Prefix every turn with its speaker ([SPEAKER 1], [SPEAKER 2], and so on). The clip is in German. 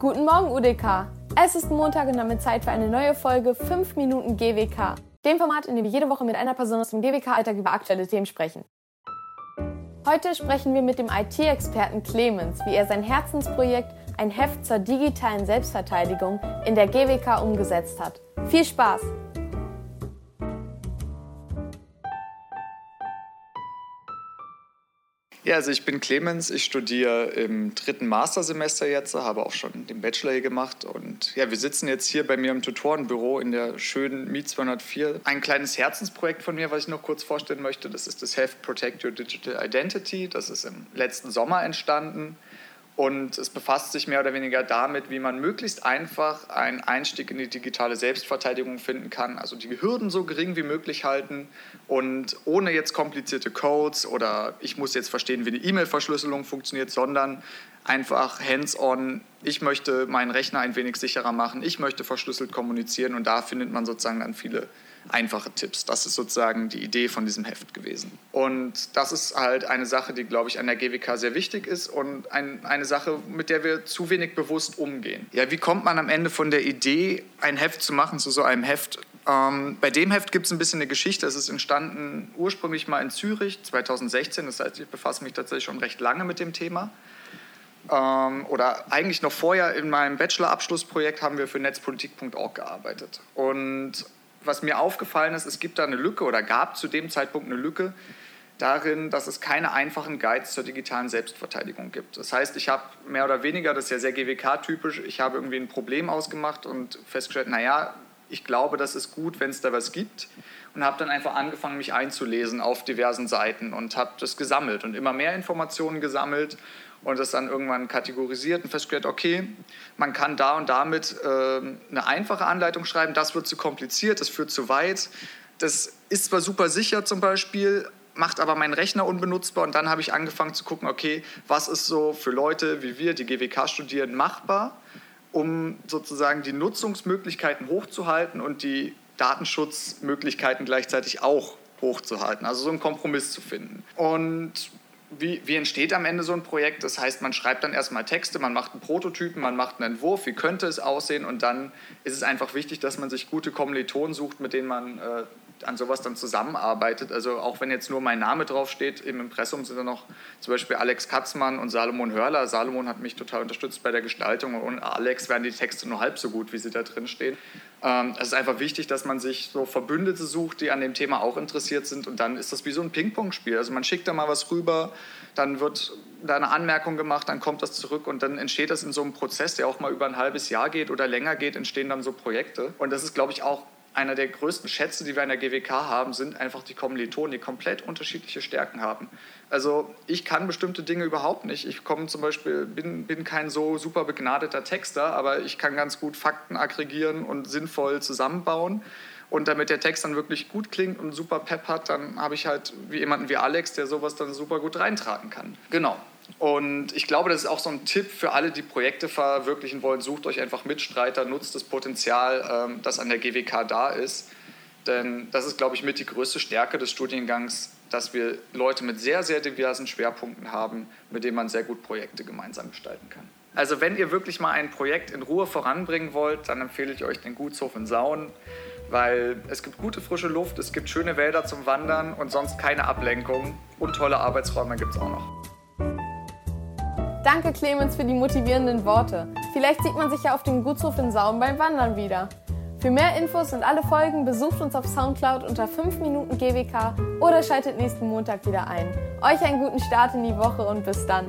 [SPEAKER 1] Guten Morgen, UDK. Es ist Montag und damit Zeit für eine neue Folge 5 Minuten GWK. Dem Format, in dem wir jede Woche mit einer Person aus dem GWK-Alltag über aktuelle Themen sprechen. Heute sprechen wir mit dem IT-Experten Clemens, wie er sein Herzensprojekt, ein Heft zur digitalen Selbstverteidigung, in der GWK umgesetzt hat. Viel Spaß!
[SPEAKER 2] Ja, also ich bin Clemens, ich studiere im dritten Mastersemester jetzt, habe auch schon den Bachelor hier gemacht und ja, wir sitzen jetzt hier bei mir im Tutorenbüro in der schönen Mi 204. Ein kleines Herzensprojekt von mir, was ich noch kurz vorstellen möchte, das ist das Heft Protect Your Digital Identity, das ist im letzten Sommer entstanden. Und es befasst sich mehr oder weniger damit, wie man möglichst einfach einen Einstieg in die digitale Selbstverteidigung finden kann. Also die Hürden so gering wie möglich halten und ohne jetzt komplizierte Codes oder ich muss jetzt verstehen, wie eine E-Mail-Verschlüsselung funktioniert, sondern einfach hands-on. Ich möchte meinen Rechner ein wenig sicherer machen. Ich möchte verschlüsselt kommunizieren und da findet man sozusagen dann viele einfache Tipps. Das ist sozusagen die Idee von diesem Heft gewesen. Und das ist halt eine Sache, die, glaube ich, an der GWK sehr wichtig ist und ein, eine Sache, mit der wir zu wenig bewusst umgehen. Ja, wie kommt man am Ende von der Idee, ein Heft zu machen, zu so einem Heft? Ähm, bei dem Heft gibt es ein bisschen eine Geschichte. Es ist entstanden ursprünglich mal in Zürich 2016. Das heißt, ich befasse mich tatsächlich schon recht lange mit dem Thema ähm, oder eigentlich noch vorher in meinem Bachelor-Abschlussprojekt haben wir für netzpolitik.org gearbeitet. Und was mir aufgefallen ist, es gibt da eine Lücke oder gab zu dem Zeitpunkt eine Lücke darin, dass es keine einfachen Guides zur digitalen Selbstverteidigung gibt. Das heißt, ich habe mehr oder weniger, das ist ja sehr GWK-typisch, ich habe irgendwie ein Problem ausgemacht und festgestellt, naja, ich glaube, das ist gut, wenn es da was gibt. Und habe dann einfach angefangen, mich einzulesen auf diversen Seiten und habe das gesammelt und immer mehr Informationen gesammelt und das dann irgendwann kategorisiert und festgestellt, okay, man kann da und damit äh, eine einfache Anleitung schreiben, das wird zu kompliziert, das führt zu weit. Das ist zwar super sicher zum Beispiel, macht aber meinen Rechner unbenutzbar und dann habe ich angefangen zu gucken, okay, was ist so für Leute wie wir, die GWK studieren, machbar, um sozusagen die Nutzungsmöglichkeiten hochzuhalten und die Datenschutzmöglichkeiten gleichzeitig auch hochzuhalten, also so einen Kompromiss zu finden. Und wie, wie, entsteht am Ende so ein Projekt? Das heißt, man schreibt dann erstmal Texte, man macht einen Prototypen, man macht einen Entwurf, wie könnte es aussehen und dann ist es einfach wichtig, dass man sich gute Kommilitonen sucht, mit denen man äh, an sowas dann zusammenarbeitet. Also auch wenn jetzt nur mein Name draufsteht, im Impressum sind da noch zum Beispiel Alex Katzmann und Salomon Hörler. Salomon hat mich total unterstützt bei der Gestaltung und Alex wären die Texte nur halb so gut, wie sie da drin stehen. Ähm, es ist einfach wichtig, dass man sich so Verbündete sucht, die an dem Thema auch interessiert sind und dann ist das wie so ein Ping-Pong-Spiel. Also man schickt da mal was rüber, dann wird da eine Anmerkung gemacht, dann kommt das zurück und dann entsteht das in so einem Prozess, der auch mal über ein halbes Jahr geht oder länger geht, entstehen dann so Projekte. Und das ist, glaube ich, auch einer der größten Schätze, die wir in der GWK haben, sind einfach die Kommilitonen, die komplett unterschiedliche Stärken haben. Also ich kann bestimmte Dinge überhaupt nicht. Ich komme zum Beispiel, bin, bin kein so super begnadeter Texter, aber ich kann ganz gut Fakten aggregieren und sinnvoll zusammenbauen. Und damit der Text dann wirklich gut klingt und super Pep hat, dann habe ich halt wie jemanden wie Alex, der sowas dann super gut reintragen kann. Genau. Und ich glaube, das ist auch so ein Tipp für alle, die Projekte verwirklichen wollen. Sucht euch einfach Mitstreiter, nutzt das Potenzial, ähm, das an der GWK da ist. Denn das ist, glaube ich, mit die größte Stärke des Studiengangs, dass wir Leute mit sehr, sehr diversen Schwerpunkten haben, mit denen man sehr gut Projekte gemeinsam gestalten kann. Also wenn ihr wirklich mal ein Projekt in Ruhe voranbringen wollt, dann empfehle ich euch den Gutshof in Sauen, weil es gibt gute frische Luft, es gibt schöne Wälder zum Wandern und sonst keine Ablenkung und tolle Arbeitsräume gibt es auch noch.
[SPEAKER 1] Danke Clemens für die motivierenden Worte. Vielleicht sieht man sich ja auf dem Gutshof in Saum beim Wandern wieder. Für mehr Infos und alle Folgen besucht uns auf Soundcloud unter 5 Minuten GWK oder schaltet nächsten Montag wieder ein. Euch einen guten Start in die Woche und bis dann.